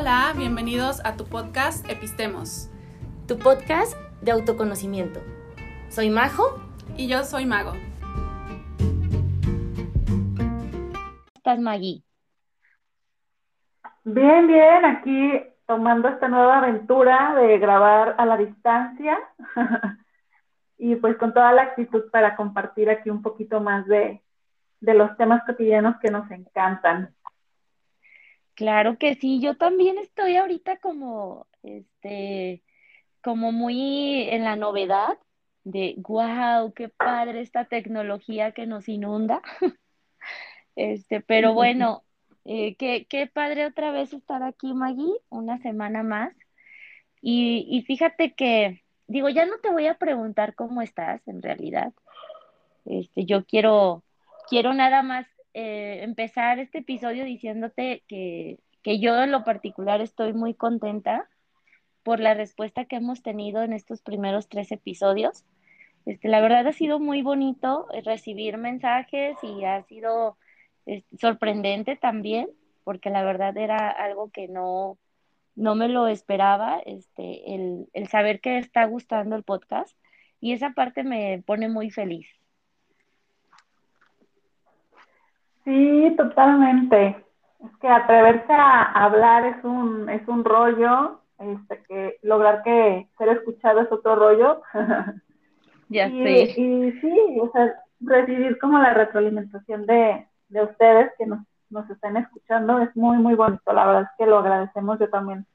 Hola, bienvenidos a tu podcast Epistemos. Tu podcast de autoconocimiento. Soy Majo. Y yo soy Mago. ¿Cómo estás, Maggie? Bien, bien, aquí tomando esta nueva aventura de grabar a la distancia y pues con toda la actitud para compartir aquí un poquito más de, de los temas cotidianos que nos encantan. Claro que sí, yo también estoy ahorita como, este, como muy en la novedad de, wow, qué padre esta tecnología que nos inunda. Este, pero bueno, eh, qué, qué, padre otra vez estar aquí, Maggie, una semana más. Y, y, fíjate que, digo, ya no te voy a preguntar cómo estás en realidad. Este, yo quiero, quiero nada más eh, empezar este episodio diciéndote que, que yo en lo particular estoy muy contenta por la respuesta que hemos tenido en estos primeros tres episodios. Este, la verdad ha sido muy bonito eh, recibir mensajes y ha sido sorprendente también, porque la verdad era algo que no, no me lo esperaba, este, el, el saber que está gustando el podcast y esa parte me pone muy feliz. Sí, totalmente. Es que atreverse a hablar es un, es un rollo, este, que lograr que ser escuchado es otro rollo. ya sé. Y sí, o sea, recibir como la retroalimentación de, de ustedes que nos, nos están escuchando es muy, muy bonito. La verdad es que lo agradecemos. Yo también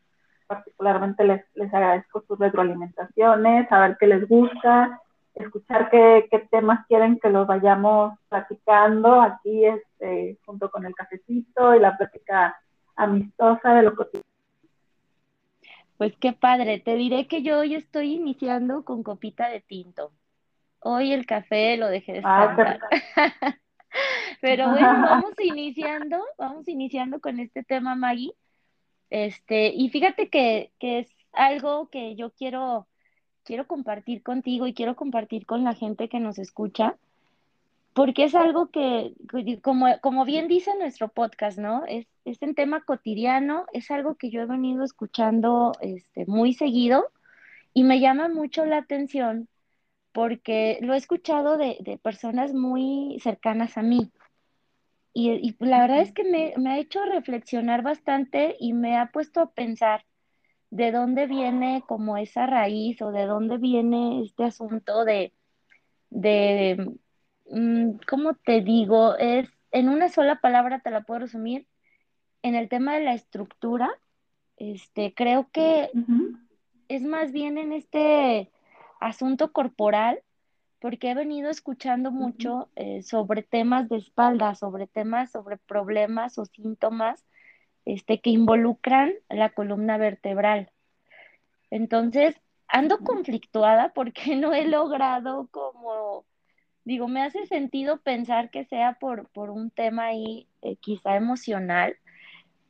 particularmente les, les agradezco sus retroalimentaciones, saber qué les gusta, escuchar qué, qué, temas quieren que los vayamos platicando aquí este, junto con el cafecito y la plática amistosa de lo cotidiano. Pues qué padre, te diré que yo hoy estoy iniciando con copita de tinto. Hoy el café lo dejé descansar. Ah, Pero bueno, vamos iniciando, vamos iniciando con este tema, Maggie. Este, y fíjate que, que es algo que yo quiero, quiero compartir contigo y quiero compartir con la gente que nos escucha, porque es algo que, como, como bien dice nuestro podcast, ¿no? Es, es un tema cotidiano, es algo que yo he venido escuchando este, muy seguido y me llama mucho la atención porque lo he escuchado de, de personas muy cercanas a mí. Y, y la verdad es que me, me, ha hecho reflexionar bastante y me ha puesto a pensar de dónde viene como esa raíz o de dónde viene este asunto de, de mm, ¿cómo te digo? Es, en una sola palabra te la puedo resumir, en el tema de la estructura, este, creo que uh -huh. es más bien en este asunto corporal, porque he venido escuchando mucho eh, sobre temas de espalda, sobre temas, sobre problemas o síntomas este, que involucran la columna vertebral. Entonces, ando conflictuada porque no he logrado como, digo, me hace sentido pensar que sea por, por un tema ahí eh, quizá emocional,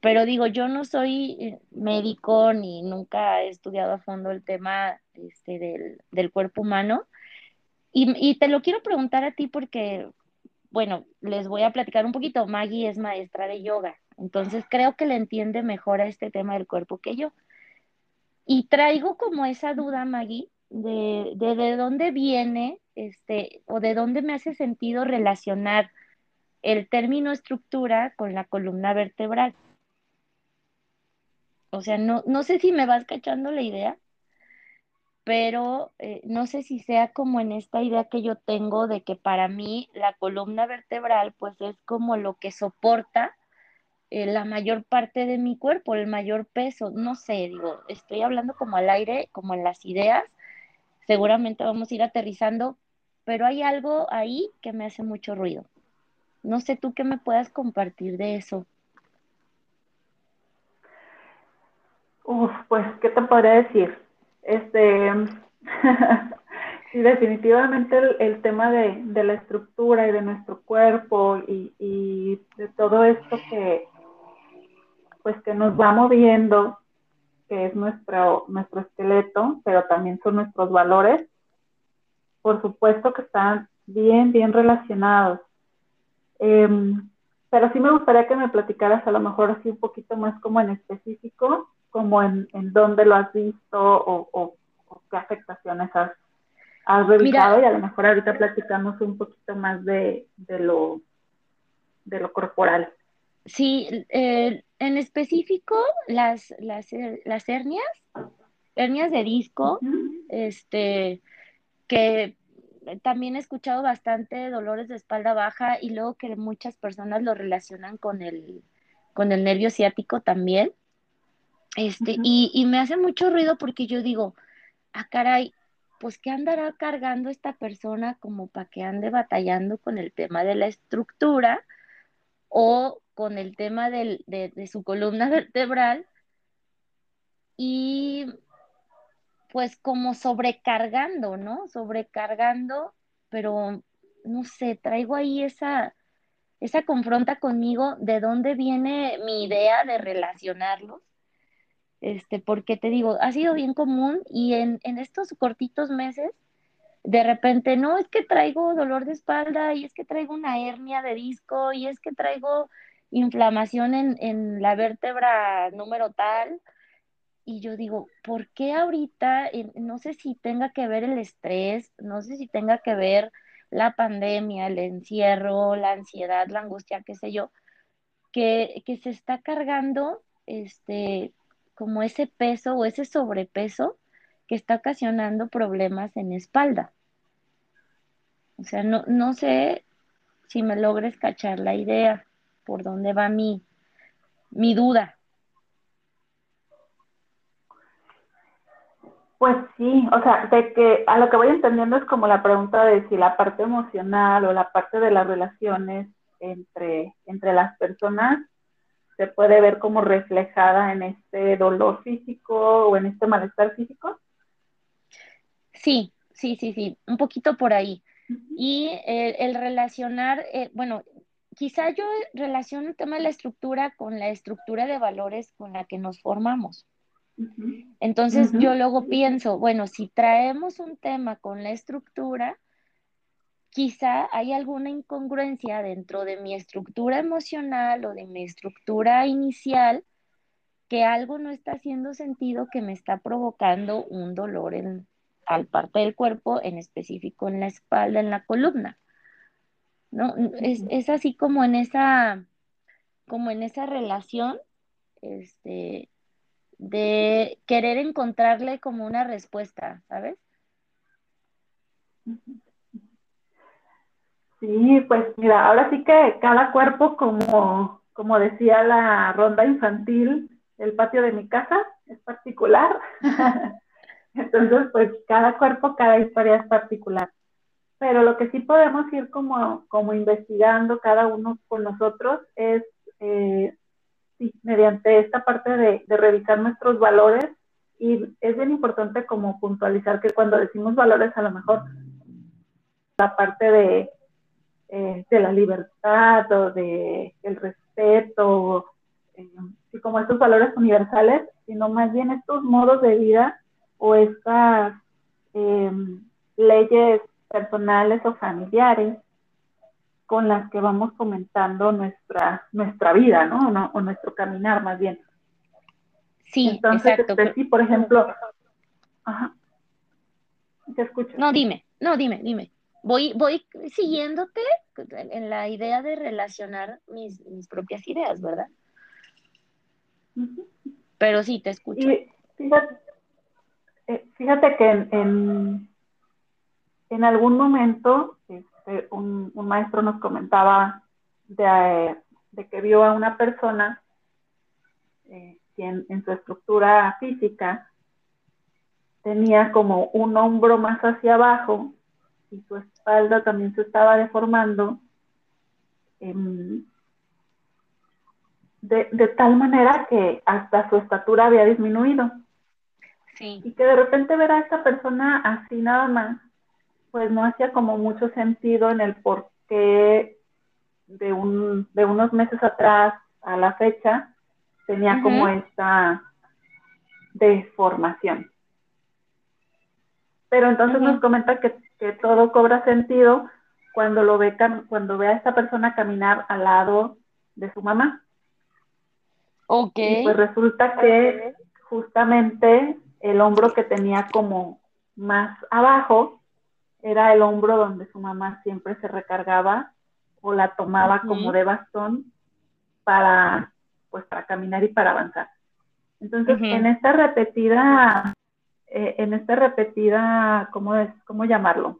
pero digo, yo no soy eh, médico ni nunca he estudiado a fondo el tema este, del, del, cuerpo humano. Y, y, te lo quiero preguntar a ti porque, bueno, les voy a platicar un poquito. Maggie es maestra de yoga, entonces creo que le entiende mejor a este tema del cuerpo que yo. Y traigo como esa duda, Maggie, de, de, de dónde viene este, o de dónde me hace sentido relacionar el término estructura con la columna vertebral. O sea, no, no sé si me vas cachando la idea, pero eh, no sé si sea como en esta idea que yo tengo de que para mí la columna vertebral pues es como lo que soporta eh, la mayor parte de mi cuerpo, el mayor peso, no sé, digo, estoy hablando como al aire, como en las ideas, seguramente vamos a ir aterrizando, pero hay algo ahí que me hace mucho ruido. No sé tú qué me puedas compartir de eso. Uf, pues, ¿qué te podría decir? Este, sí, definitivamente el, el tema de, de, la estructura y de nuestro cuerpo y, y, de todo esto que, pues, que nos va moviendo, que es nuestro, nuestro esqueleto, pero también son nuestros valores, por supuesto que están bien, bien relacionados. Eh, pero sí me gustaría que me platicaras a lo mejor así un poquito más como en específico, como en, en dónde lo has visto o, qué afectaciones has, has revisado y a lo mejor ahorita platicamos un poquito más de, de lo, de lo corporal. Sí, eh, en específico las, las, las hernias, hernias de disco, este, que también he escuchado bastante dolores de espalda baja y luego que muchas personas lo relacionan con el, con el nervio ciático también. Este, y, y, me hace mucho ruido porque yo digo, ah, caray, pues ¿qué andará cargando esta persona como para que ande batallando con el tema de la estructura o con el tema de, de su columna vertebral? Y pues como sobrecargando, ¿no? Sobrecargando, pero no sé, traigo ahí esa, esa confronta conmigo de dónde viene mi idea de relacionarlos. Este, porque te digo, ha sido bien común y en, estos cortitos meses, de repente, no, es que traigo dolor de espalda y es que traigo una hernia de disco y es que traigo inflamación en, en la vértebra número tal y yo digo, ¿por qué ahorita? No sé si tenga que ver el estrés, no sé si tenga que ver la pandemia, el encierro, la ansiedad, la angustia, qué sé yo, que, que se está cargando este, como ese peso o ese sobrepeso que está ocasionando problemas en espalda. O sea, no, no sé si me logres cachar la idea, por dónde va mi, mi duda. Pues sí, o sea, de que a lo que voy entendiendo es como la pregunta de si la parte emocional o la parte de las relaciones entre, entre las personas se puede ver como reflejada en este dolor físico o en este malestar físico. Sí, sí, sí, sí, un poquito por ahí. Y el, relacionar, eh, bueno, quizá yo relaciono el tema de la estructura con la estructura de valores con la que nos formamos. Entonces yo luego pienso, bueno, si traemos un tema con la estructura, quizá hay alguna incongruencia dentro de mi estructura emocional o de mi estructura inicial que algo no está haciendo sentido que me está provocando un dolor en al parte del cuerpo, en específico en la espalda, en la columna. ¿No? Es, es así como en esa como en esa relación este, de querer encontrarle como una respuesta, ¿sabes? Sí, pues mira, ahora sí que cada cuerpo, como, como decía la ronda infantil, el patio de mi casa es particular. Entonces, pues cada cuerpo, cada historia es particular. Pero lo que sí podemos ir como, como investigando cada uno con nosotros es eh, sí, mediante esta parte de, revisar nuestros valores. Y es bien importante como puntualizar que cuando decimos valores a lo mejor la parte de, eh, de la libertad o de el respeto, eh, y como estos valores universales, sino más bien estos modos de vida o estas eh, leyes personales o familiares con las que vamos comentando nuestra, nuestra vida, ¿no? O, nuestro caminar más bien. Sí, Entonces, exacto. Este, sí, por ejemplo, ajá. Te escucho. No, dime, no, dime, dime. Voy, voy siguiéndote en la idea de relacionar mis, propias ideas, ¿verdad? Pero sí, te escucho. fíjate, eh, fíjate que en, en, en algún momento, este, un, maestro nos comentaba de, que vio a una persona eh, quien en su estructura física tenía como un hombro más hacia abajo y su espalda también se estaba deformando em, de, de, tal manera que hasta su estatura había disminuido. Sí. Y que de repente ver a esta persona así nada más pues no hacía como mucho sentido en el por qué de, un, de unos meses atrás a la fecha tenía como esta deformación. Pero entonces nos comenta que, todo cobra sentido cuando lo ve cuando ve a esta persona caminar al lado de su mamá. Ok. Y pues resulta que justamente el hombro que tenía como más abajo era el hombro donde su mamá siempre se recargaba o la tomaba como de bastón para pues para caminar y para avanzar. Entonces, en esta repetida, eh, en esta repetida, ¿cómo, es, cómo llamarlo?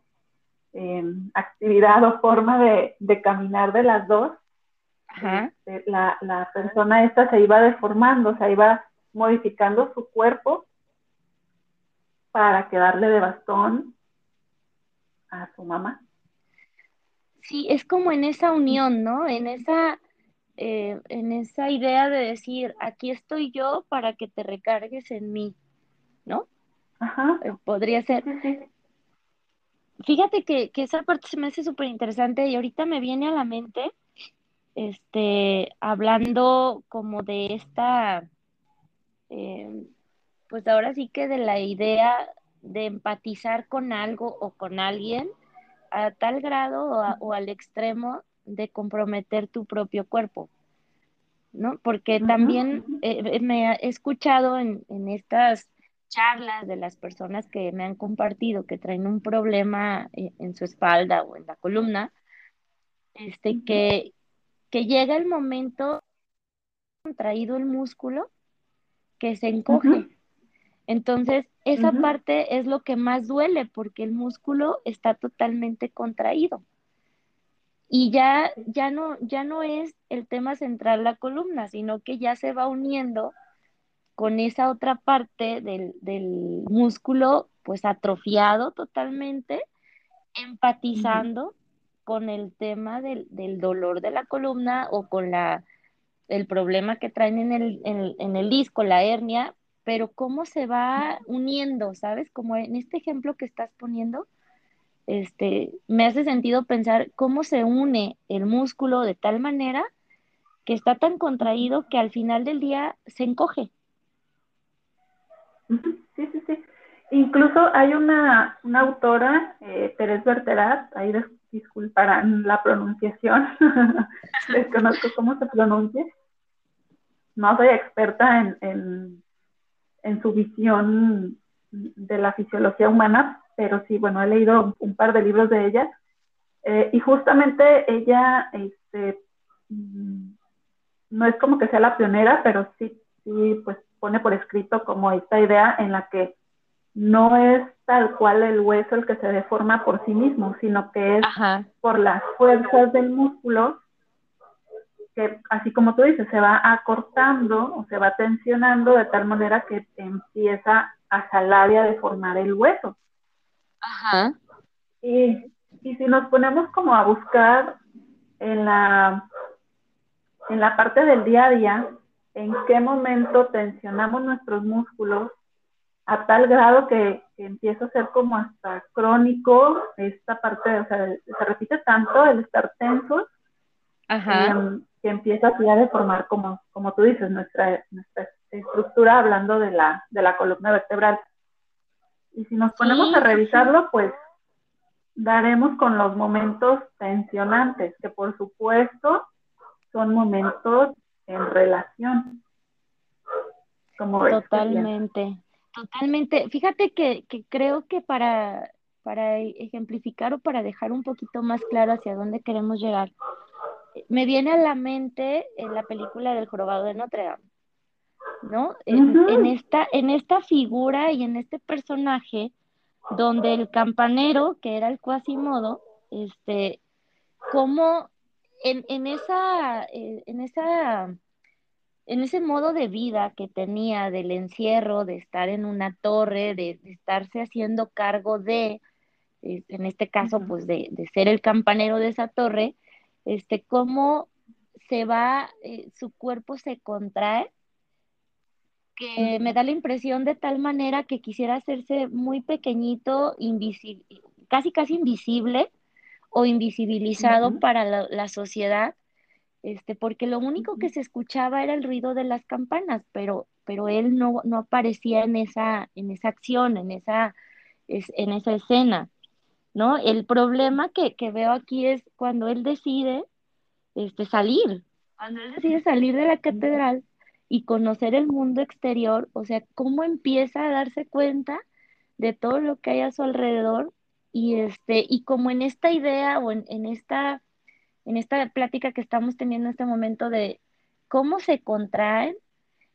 Em, actividad o forma de, caminar de las dos, este, la, la, persona esta se iba deformando, se iba modificando su cuerpo para quedarle de bastón a su mamá. Sí, es como en esa unión, ¿no? En esa, eh, en esa idea de decir, aquí estoy yo para que te recargues en mí, ¿no? Ajá. Eh, podría ser. Fíjate que, esa parte se me hace súper interesante y ahorita me viene a la mente, este, hablando como de esta, eh, pues ahora sí que de la idea de empatizar con algo o con alguien a tal grado o, al extremo de comprometer tu propio cuerpo, ¿no? Porque también eh, me he escuchado en, en, estas charlas de las personas que me han compartido que traen un problema eh, en su espalda o en la columna, este, que, que llega el momento contraído el músculo que se encoge. Entonces, esa parte es lo que más duele porque el músculo está totalmente contraído. Y ya, ya, no, ya no es el tema central la columna, sino que ya se va uniendo con esa otra parte del, músculo pues atrofiado totalmente, empatizando con el tema del, dolor de la columna o con la, el problema que traen en el, en el disco, la hernia, pero cómo se va uniendo, ¿sabes? Como en este ejemplo que estás poniendo, este, me hace sentido pensar cómo se une el músculo de tal manera que está tan contraído que al final del día se encoge. Sí, sí, sí. Incluso hay una, una autora, eh, Pérez Berterat, ahí disculparán la pronunciación, desconozco cómo se pronuncia. No soy experta en en su visión de la fisiología humana, pero sí, bueno, he leído un par de libros de ella. Eh, y justamente ella, este, mm, no es como que sea la pionera, pero sí, sí, pues pone por escrito como esta idea en la que no es tal cual el hueso el que se deforma por sí mismo, sino que es por las fuerzas del músculo que así como tú dices, se va acortando o se va tensionando de tal manera que empieza a jalar y a deformar el hueso. Ajá. Y, y si nos ponemos como a buscar en la, en la parte del día a día, en qué momento tensionamos nuestros músculos a tal grado que, empieza a ser como hasta crónico esta parte, o sea, se repite tanto el estar tensos Ajá. Em, que empieza así a deformar, como, como tú dices, nuestra, nuestra estructura hablando de la, de la columna vertebral. Y si nos ponemos a revisarlo, pues daremos con los momentos tensionantes, que por supuesto son momentos en relación. Como totalmente, totalmente. Fíjate que, que creo que para, para ejemplificar o para dejar un poquito más claro hacia dónde queremos llegar, me viene a la mente en la película del jorobado de Notre Dame, ¿no? En, esta, en esta figura y en este personaje donde el campanero, que era el Quasimodo, este, como en, esa, eh, en esa, en ese modo de vida que tenía del encierro, de estar en una torre, de, estarse haciendo cargo de, en este caso, pues de, de ser el campanero de esa torre, este, cómo se va, eh, su cuerpo se contrae, que me da la impresión de tal manera que quisiera hacerse muy pequeñito, casi casi invisible o invisibilizado para la, sociedad, este, porque lo único que se escuchaba era el ruido de las campanas, pero, pero él no, no aparecía en esa, en esa acción, en esa, en esa escena. ¿No? El problema que, veo aquí es cuando él decide este, salir, Cuando él decide salir de la catedral y conocer el mundo exterior, o sea, cómo empieza a darse cuenta de todo lo que hay a su alrededor y este, y como en esta idea o en, en esta, en esta plática que estamos teniendo en este momento de cómo se contraen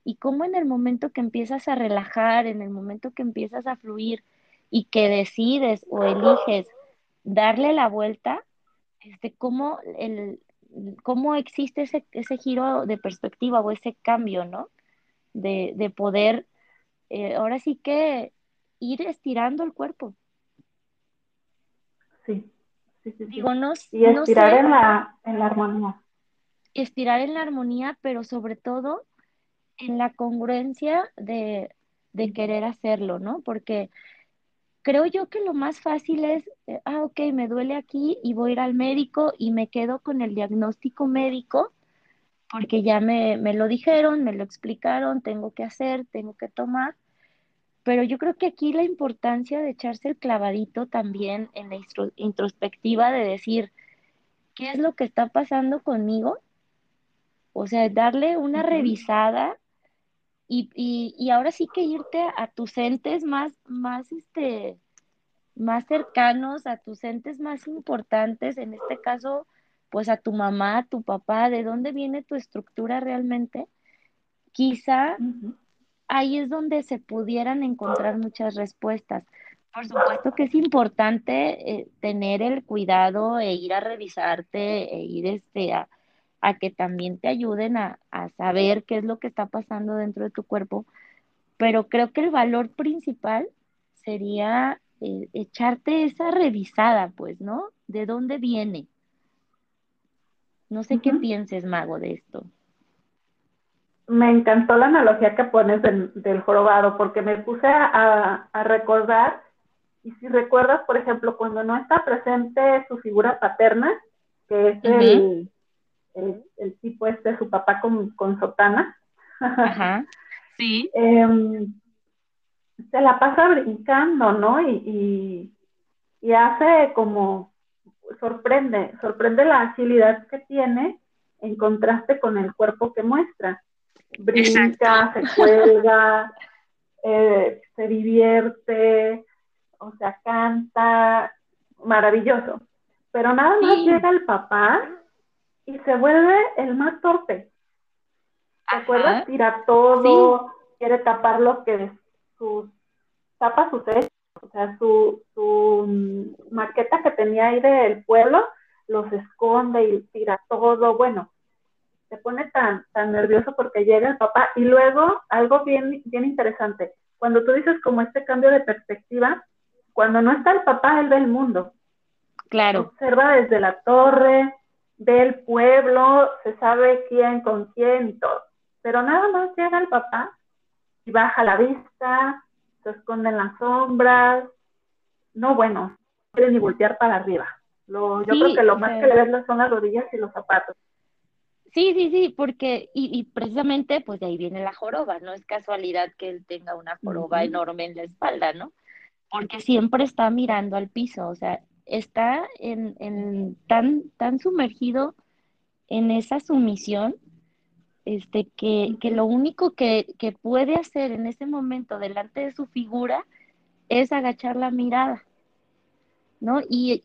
y cómo en el momento que empiezas a relajar, en el momento que empiezas a fluir y que decides o eliges darle la vuelta, este, cómo, el, cómo existe ese, ese giro de perspectiva o ese cambio, ¿no? De, de poder, eh, ahora sí que ir estirando el cuerpo. Sí, sí, sí. Digo, no, y estirar en, la, en la armonía. Estirar en la armonía, pero sobre todo en la congruencia de, de querer hacerlo, ¿no? Porque creo yo que lo más fácil es, eh, ah, ok, me duele aquí y voy a ir al médico y me quedo con el diagnóstico médico porque ya me, me, lo dijeron, me lo explicaron, tengo que hacer, tengo que tomar. Pero yo creo que aquí la importancia de echarse el clavadito también en la introspectiva de decir, ¿qué es lo que está pasando conmigo? O sea, darle una revisada y, y, y, ahora sí que irte a, tus entes más, más, este, más cercanos, a tus entes más importantes, en este caso, pues a tu mamá, a tu papá, de dónde viene tu estructura realmente, quizá ahí es donde se pudieran encontrar muchas respuestas. Por supuesto que es importante eh, tener el cuidado e ir a revisarte e ir este, a, a que también te ayuden a, saber qué es lo que está pasando dentro de tu cuerpo, pero creo que el valor principal sería eh, echarte esa revisada, pues, ¿no? ¿De dónde viene? No sé qué pienses, Mago, de esto. Me encantó la analogía que pones del, jorobado, porque me puse a, recordar, y si recuerdas, por ejemplo, cuando no está presente su figura paterna, que es el, el, tipo este, su papá con, con sotana. Ajá, sí. Em, se la pasa brincando, ¿no? Y, y, hace como, sorprende, sorprende la agilidad que tiene en contraste con el cuerpo que muestra. Brinca, se cuelga, eh, se divierte, o sea, canta, maravilloso. Pero nada más llega el papá y se vuelve el más torpe. ¿Te acuerdas? Tira todo, quiere tapar lo que sus, tapa sus hechos, o sea, su, su mm, maqueta que tenía ahí del pueblo, los esconde y tira todo, bueno, se pone tan, tan nervioso porque llega el papá y luego algo bien, bien interesante, cuando tú dices como este cambio de perspectiva, cuando no está el papá, él ve el mundo. Claro. Observa desde la torre, del pueblo, se sabe quién con quién y todo. Pero nada más llega el papá y baja la vista, se esconde en las sombras. No, bueno, no quiere ni voltear para arriba. Lo, yo creo que lo más que le ves son las rodillas y los zapatos. Sí, sí, sí, porque, y, y, precisamente, pues de ahí viene la joroba, no es casualidad que él tenga una joroba enorme en la espalda, ¿no? Porque siempre está mirando al piso, o sea, está en, tan, tan sumergido en esa sumisión este, que, lo único que, puede hacer en ese momento delante de su figura es agachar la mirada. ¿No? Y,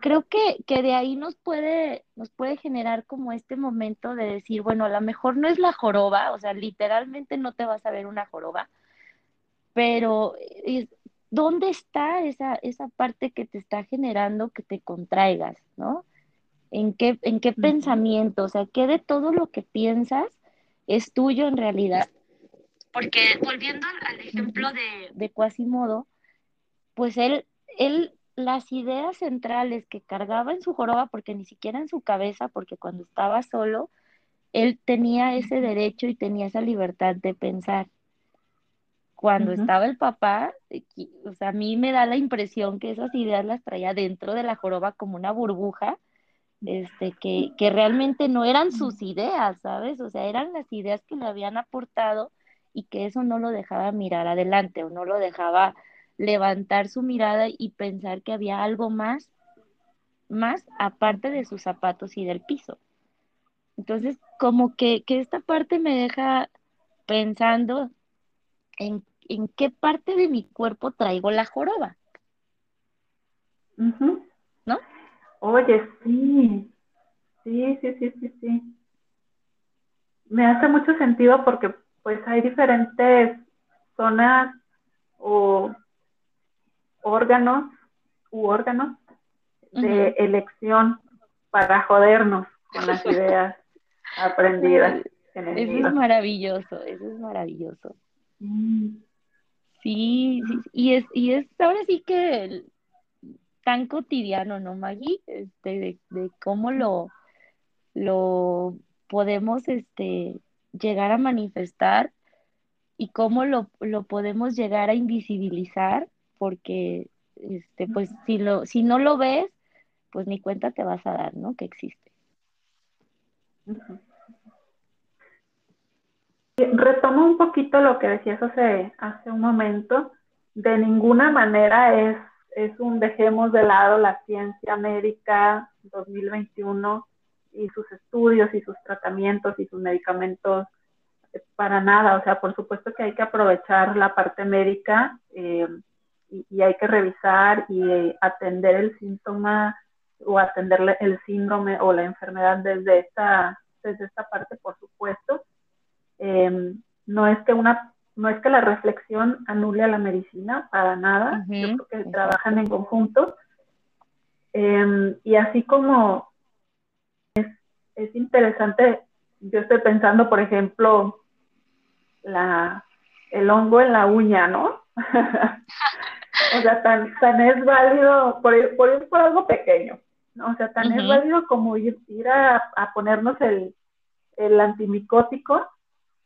creo que, que, de ahí nos puede, nos puede generar como este momento de decir, bueno, a lo mejor no es la joroba, o sea, literalmente no te vas a ver una joroba, pero ¿dónde está esa, esa parte que te está generando que te contraigas, ¿no? ¿En qué, en qué pensamiento? O sea, ¿qué de todo lo que piensas es tuyo en realidad? Porque volviendo al ejemplo de, de Quasimodo, pues él, él, las ideas centrales que cargaba en su joroba, porque ni siquiera en su cabeza, porque cuando estaba solo, él tenía ese derecho y tenía esa libertad de pensar cuando estaba el papá, o sea, a mí me da la impresión que esas ideas las traía dentro de la joroba como una burbuja, este, que, que realmente no eran sus ideas, ¿sabes? O sea, eran las ideas que le habían aportado y que eso no lo dejaba mirar adelante o no lo dejaba levantar su mirada y pensar que había algo más, más aparte de sus zapatos y del piso. Entonces, como que, que esta parte me deja pensando en, en qué parte de mi cuerpo traigo la joroba. ¿No? Oye, sí, sí, sí, sí, sí, sí. Me hace mucho sentido porque pues hay diferentes zonas o órganos u órganos de elección para jodernos con las ideas aprendidas. eso es maravilloso, eso es maravilloso. Mm. Sí, sí, y es, y es ahora sí que tan cotidiano, ¿no, Maggie? Este, de, cómo lo, lo podemos este, llegar a manifestar y cómo lo, lo podemos llegar a invisibilizar, porque este, pues si lo, si no lo ves, pues ni cuenta te vas a dar, ¿no? Que existe. Retomo un poquito lo que decías hace, hace un momento. De ninguna manera es, es un dejemos de lado la ciencia médica 2021 y sus estudios y sus tratamientos y sus medicamentos para nada. O sea, por supuesto que hay que aprovechar la parte médica eh, y, hay que revisar y atender el síntoma o atenderle el síndrome o la enfermedad desde esta, desde esta parte, por supuesto. Em, no es que una no es que la reflexión anule a la medicina, para nada, yo creo que trabajan en conjunto. Em, y así como es, es, interesante, yo estoy pensando, por ejemplo, la, el hongo en la uña, ¿no? o sea, tan, tan es válido por por por algo pequeño, ¿no? O sea, tan es válido como ir, ir a, ponernos el, el, antimicótico,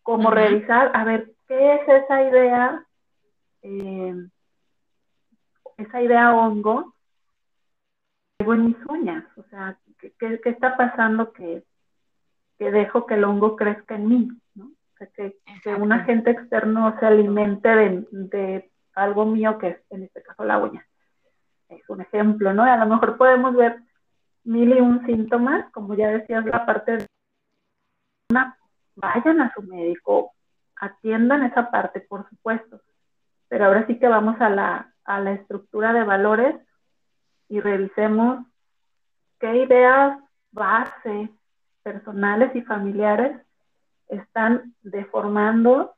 como revisar, a ver, ¿qué es esa idea, eh, esa idea hongo en mis uñas? O sea, ¿qué, qué, está pasando que, que dejo que el hongo crezca en mí? ¿no? O sea, que, que un agente externo se alimente de, de algo mío que es en este caso la uña. Es un ejemplo, ¿no? A lo mejor podemos ver mil y un síntomas, como ya decías, la parte de una, vayan a su médico, atiendan esa parte, por supuesto. Pero ahora sí que vamos a la, a la estructura de valores y revisemos qué ideas base personales y familiares están deformando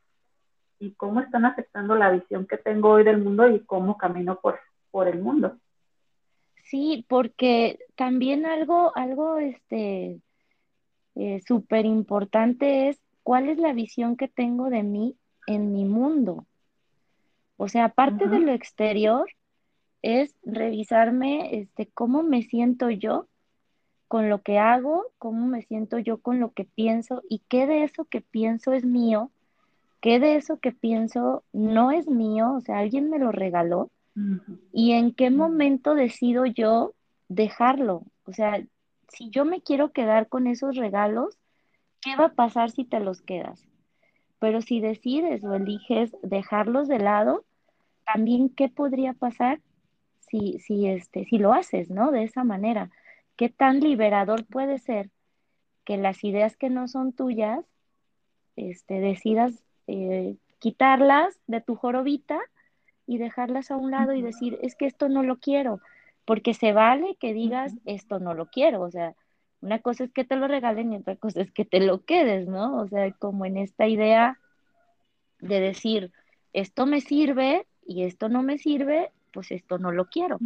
y cómo están afectando la visión que tengo hoy del mundo y cómo camino por, por el mundo. Sí, porque también algo, algo este, eh, súper importante es cuál es la visión que tengo de mí en mi mundo. O sea, aparte de lo exterior, es revisarme este, cómo me siento yo con lo que hago, cómo me siento yo con lo que pienso y qué de eso que pienso es mío qué de eso que pienso no es mío, o sea, alguien me lo regaló, y en qué momento decido yo dejarlo. O sea, si yo me quiero quedar con esos regalos, ¿qué va a pasar si te los quedas? Pero si decides o eliges dejarlos de lado, también qué podría pasar si, si, este, si lo haces, ¿no? De esa manera. ¿Qué tan liberador puede ser que las ideas que no son tuyas, este, decidas eh, quitarlas de tu jorobita y dejarlas a un lado y decir, es que esto no lo quiero, porque se vale que digas, esto no lo quiero, o sea, una cosa es que te lo regalen y otra cosa es que te lo quedes, ¿no? O sea, como en esta idea de decir, esto me sirve y esto no me sirve, pues esto no lo quiero.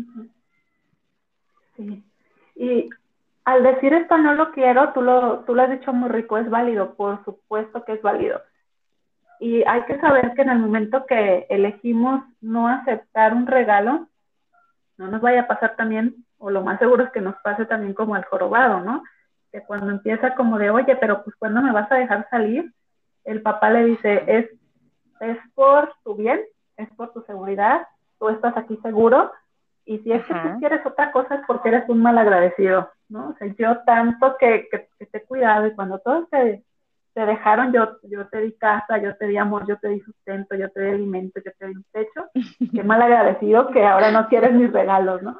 Sí. Y al decir esto no lo quiero, tú lo, tú lo has dicho muy rico, es válido, por supuesto que es válido. Y hay que saber que en el momento que elegimos no aceptar un regalo, no nos vaya a pasar también, o lo más seguro es que nos pase también como al jorobado, ¿no? Que cuando empieza como de, oye, pero pues cuando me vas a dejar salir, el papá le dice, es, es por tu bien, es por tu seguridad, tú estás aquí seguro, y si es que tú quieres otra cosa es porque eres un mal agradecido, ¿no? O sea, yo tanto que, que, que te he cuidado y cuando todo se te dejaron, yo, yo te di casa, yo te di amor, yo te di sustento, yo te di alimento, yo te di un techo. Qué mal agradecido que ahora no quieres mis regalos, ¿no?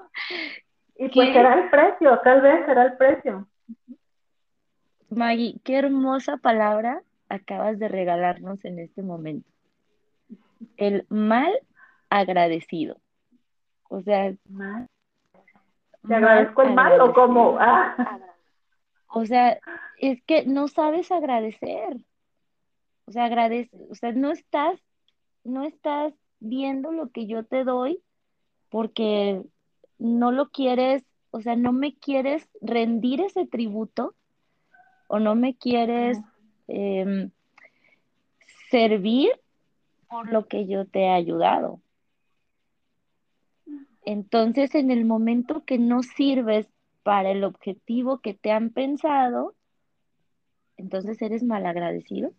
Y pues será el precio, tal vez será el precio. Maggie, qué hermosa palabra acabas de regalarnos en este momento. El mal agradecido. O sea, mal. ¿Te agradezco el mal o cómo? Ah. O sea, es que no sabes agradecer. O sea, agradece, o sea, no estás, no estás viendo lo que yo te doy porque no lo quieres, o sea, no me quieres rendir ese tributo o no me quieres em, servir por lo que yo te he ayudado. Entonces, en el momento que no sirves para el objetivo que te han pensado, entonces eres malagradecido.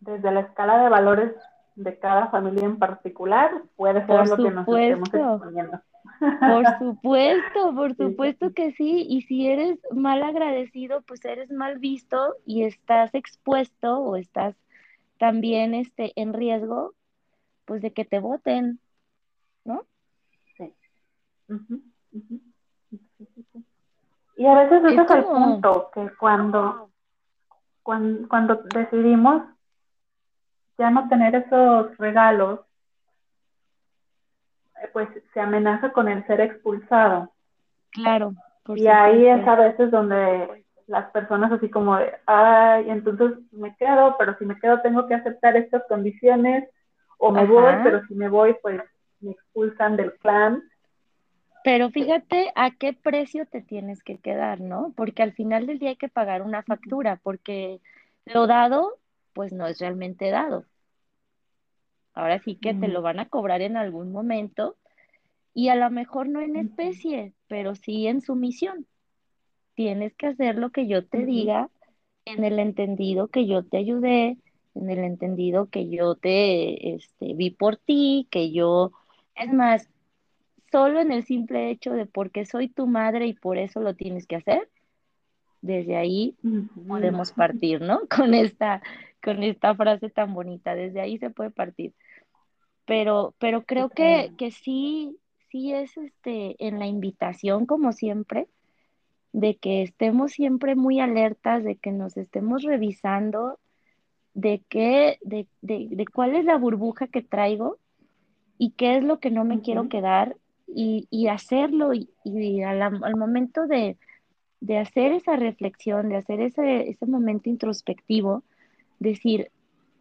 Desde la escala de valores de cada familia en particular, puede ser lo que nos estemos exponiendo. Por supuesto, por supuesto que sí. Y si eres mal agradecido, pues eres mal visto y estás expuesto o estás también este, en riesgo, pues de que te voten, ¿no? Sí. Y a veces ese es, el punto, que cuando, cuando, cuando decidimos ya no tener esos regalos, eh, pues se amenaza con el ser expulsado. Claro. y ahí es a veces donde las personas así como de, ay, entonces me quedo, pero si me quedo tengo que aceptar estas condiciones, o me voy, pero si me voy, pues me expulsan del clan. Pero fíjate a qué precio te tienes que quedar, ¿no? Porque al final del día hay que pagar una factura, porque lo dado, pues no es realmente dado. Ahora sí que te lo van a cobrar en algún momento y a lo mejor no en especie, pero sí en sumisión. Tienes que hacer lo que yo te diga en el entendido que yo te ayudé, en el entendido que yo te este, vi por ti, que yo, es más, solo en el simple hecho de porque soy tu madre y por eso lo tienes que hacer, desde ahí podemos partir, ¿no? Con esta, con esta frase tan bonita, desde ahí se puede partir. Pero, pero creo que, que sí, sí es este, en la invitación, como siempre, de que estemos siempre muy alertas, de que nos estemos revisando, de qué, de, de, de cuál es la burbuja que traigo y qué es lo que no me quiero quedar y, y hacerlo y, y al, al, momento de, de, hacer esa reflexión, de hacer ese, ese momento introspectivo, decir,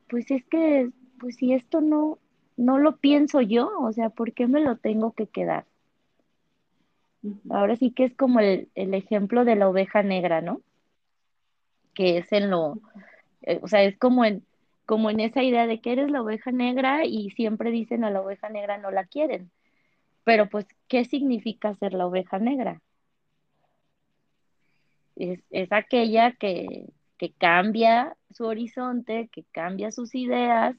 pues es que, pues si esto no, no lo pienso yo, o sea, ¿por qué me lo tengo que quedar? Ahora sí que es como el, ejemplo de la oveja negra, ¿no? Que es en lo, eh, o sea, es como en, como en esa idea de que eres la oveja negra y siempre dicen a la oveja negra no la quieren. Pero pues, ¿qué significa ser la oveja negra? Es, es aquella que, que cambia su horizonte, que cambia sus ideas,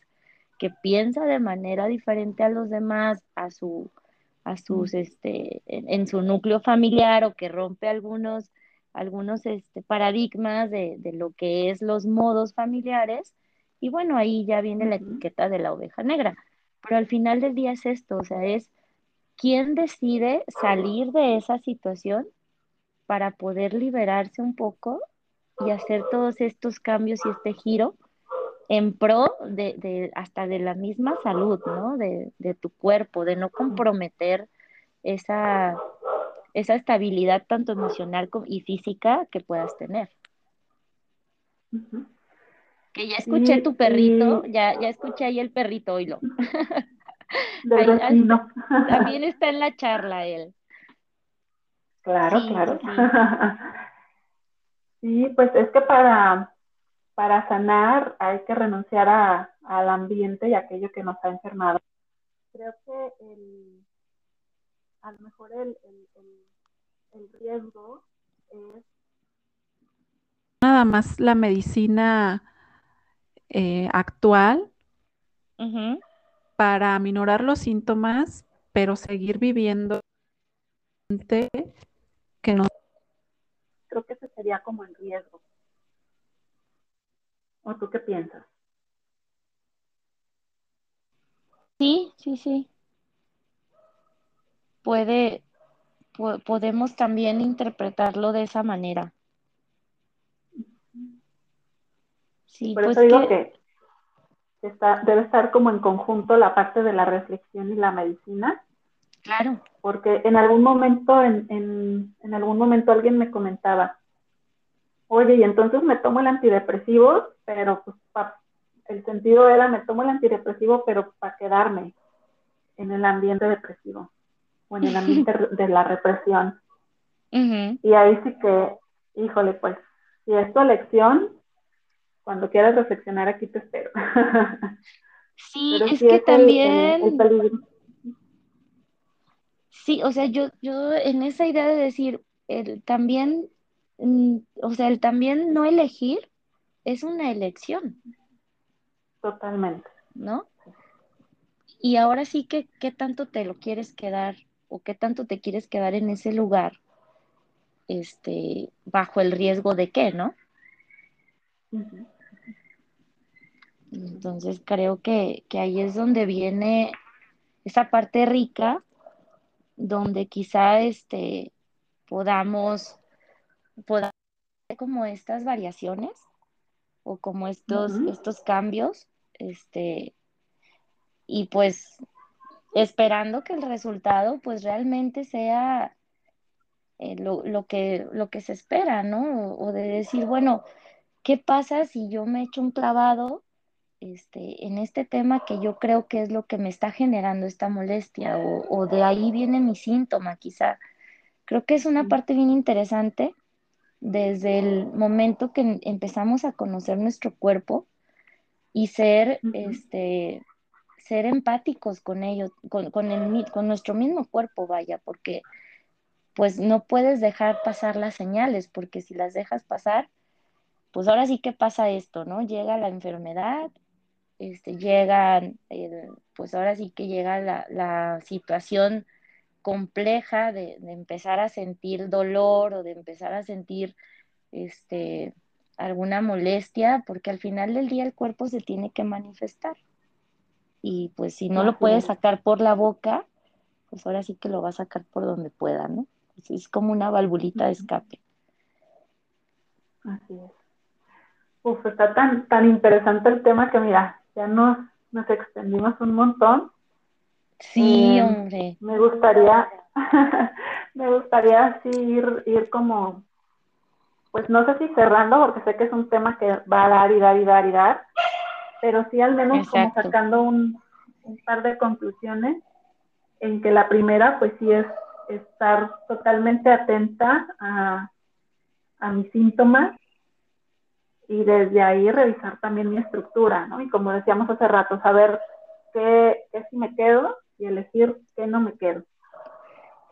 que piensa de manera diferente a los demás, a su, a sus, este, en, su núcleo familiar o que rompe algunos, algunos este, paradigmas de, de, lo que es los modos familiares. Y bueno, ahí ya viene la etiqueta de la oveja negra. Pero al final del día es esto, o sea, es quién decide salir de esa situación para poder liberarse un poco y hacer todos estos cambios y este giro en pro de, de, hasta de la misma salud, ¿no? De, de, tu cuerpo, de no comprometer esa, esa estabilidad tanto emocional y física que puedas tener. Que ya escuché tu perrito, ya, ya escuché ahí el perrito, oílo. ahí, también está en la charla él. Claro, claro. sí, pues es que para, para sanar hay que renunciar a, al ambiente y aquello que nos ha enfermado. Creo que el, a lo mejor el, el, riesgo es... Nada más la medicina eh, actual para aminorar los síntomas, pero seguir viviendo que no. Creo que ese sería como el riesgo. ¿O tú qué piensas? Sí, sí, sí. Puede, podemos también interpretarlo de esa manera. Sí, Por pues eso digo que, está, debe estar como en conjunto la parte de la reflexión y la medicina. Claro. Porque en algún momento, en, en algún momento alguien me comentaba, oye, y entonces me tomo el antidepresivo, pero pues el sentido era, me tomo el antidepresivo, pero para quedarme en el ambiente depresivo o en el ambiente de la represión. Y ahí sí que, híjole, pues, si es tu elección, cuando quieras reflexionar aquí te espero. Sí, es que también... sí, o sea, yo, yo en esa idea de decir, el, también, mm, o sea, el también no elegir es una elección. Totalmente. ¿No? Y ahora sí que, ¿qué tanto te lo quieres quedar o qué tanto te quieres quedar en ese lugar, este, bajo el riesgo de qué, ¿no? Entonces creo que, ahí es donde viene esa parte rica, donde quizá este, podamos, podamos como estas variaciones o como estos, estos cambios, este, y pues esperando que el resultado pues realmente sea eh, lo, que, lo que se espera, ¿no? O, de decir, bueno, ¿qué pasa si yo me echo un clavado este, en este tema que yo creo que es lo que me está generando esta molestia o, o de ahí viene mi síntoma quizá? Creo que es una parte bien interesante desde el momento que empezamos a conocer nuestro cuerpo y ser, este, ser empáticos con ellos, con, con, el, con nuestro mismo cuerpo, vaya, porque pues no puedes dejar pasar las señales, porque si las dejas pasar, pues ahora sí que pasa esto, ¿no? Llega la enfermedad, este, llega, pues ahora sí que llega la, la situación compleja de, de, empezar a sentir dolor o de empezar a sentir este, alguna molestia, porque al final del día el cuerpo se tiene que manifestar y pues si no lo puede sacar por la boca, pues ahora sí que lo va a sacar por donde pueda, ¿no? Es, como una valvulita de escape. Así es. Uf, está tan, tan interesante el tema que mira, ya nos, nos extendimos un montón. Sí, eh, hombre. Me gustaría, me gustaría así ir, ir como, pues no sé si cerrando, porque sé que es un tema que va a dar y dar y dar y dar, pero sí al menos como sacando un, par de conclusiones en que la primera pues sí es estar totalmente atenta a, mis síntomas y desde ahí revisar también mi estructura, ¿no? Y como decíamos hace rato, saber qué, qué sí me quedo y elegir qué no me quedo.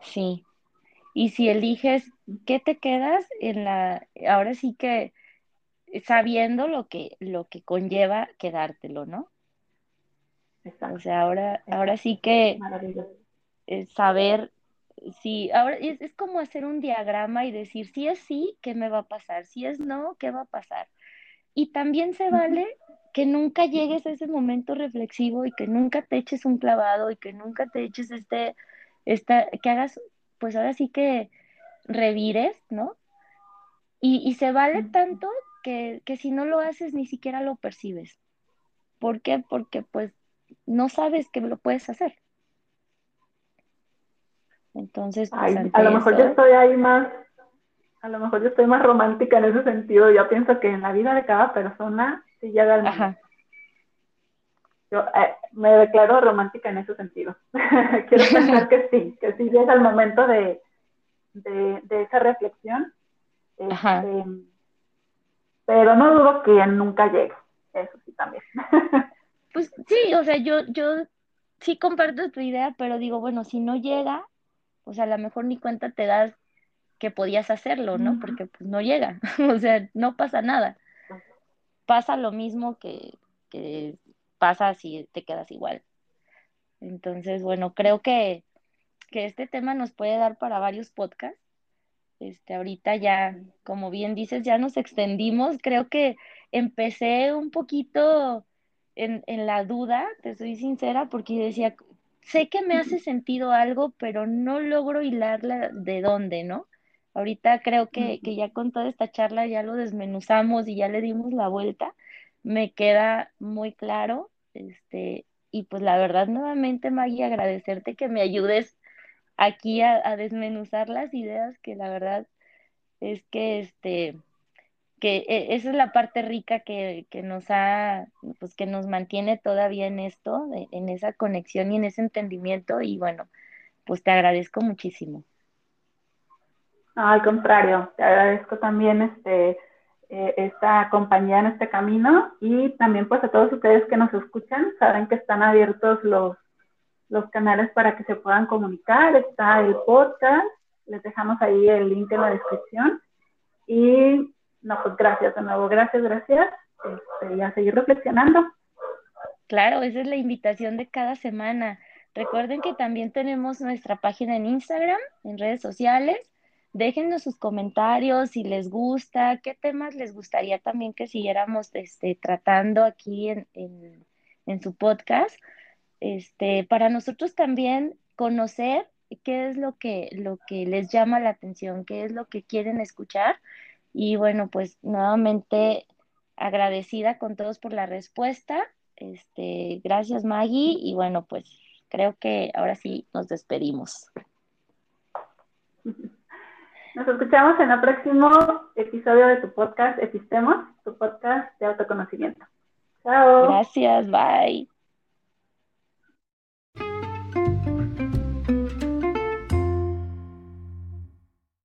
Sí. Y si eliges qué te quedas en la, ahora sí que sabiendo lo que, lo que conlleva quedártelo, ¿no? O sea, ahora, ahora sí que saber si, ahora es, es, como hacer un diagrama y decir si es sí, ¿qué me va a pasar? Si es no, ¿qué va a pasar? Y también se vale que nunca llegues a ese momento reflexivo y que nunca te eches un clavado y que nunca te eches este, esta, que hagas, pues ahora sí que revires, ¿no? Y, y se vale tanto que, si no lo haces ni siquiera lo percibes. ¿Por qué? Porque pues no sabes que lo puedes hacer. Entonces, pues, a lo mejor yo estoy ahí más, a lo mejor yo estoy más romántica en ese sentido. Yo pienso que en la vida de cada persona sí llega el momento. Yo eh, me declaro romántica en ese sentido. Quiero pensar que sí, que sí llega el momento de, de, esa reflexión. Este, pero no dudo que nunca llegue, eso sí también. Pues sí, o sea, yo, yo sí comparto tu idea, pero digo, bueno, si no llega, pues a lo mejor ni cuenta te das que podías hacerlo, ¿no? Porque pues no llega, o sea, no pasa nada. Pasa lo mismo que, que pasa si te quedas igual. Entonces, bueno, creo que, que este tema nos puede dar para varios podcasts. Este, ahorita ya, como bien dices, ya nos extendimos. Creo que empecé un poquito en, la duda, te soy sincera, porque decía, sé que me hace sentido algo, pero no logro hilarla de dónde, ¿no? Ahorita creo que, que ya con toda esta charla ya lo desmenuzamos y ya le dimos la vuelta. Me queda muy claro, este, y pues la verdad nuevamente, Maggie, agradecerte que me ayudes aquí a, desmenuzar las ideas que la verdad es que este que e, esa es la parte rica que, que, nos ha, pues que nos mantiene todavía en esto, en esa conexión y en ese entendimiento. Y bueno, pues te agradezco muchísimo. Al contrario, te agradezco también este, eh, esta compañía en este camino y también pues a todos ustedes que nos escuchan, saben que están abiertos los los canales para que se puedan comunicar. Está el podcast, les dejamos ahí el link en la descripción. Y no, pues gracias de nuevo, gracias, gracias. Este, y a seguir reflexionando. Claro, esa es la invitación de cada semana. Recuerden que también tenemos nuestra página en Instagram, en redes sociales. Déjenos sus comentarios si les gusta, qué temas les gustaría también que siguiéramos este, tratando aquí en, en, en su podcast este, para nosotros también conocer qué es lo que, lo que les llama la atención, qué es lo que quieren escuchar. Y bueno, pues nuevamente agradecida con todos por la respuesta. Este, gracias Maggie y bueno, pues creo que ahora sí nos despedimos. Nos escuchamos en el próximo episodio de tu podcast Epistemos, tu podcast de autoconocimiento. Chao. Gracias, bye.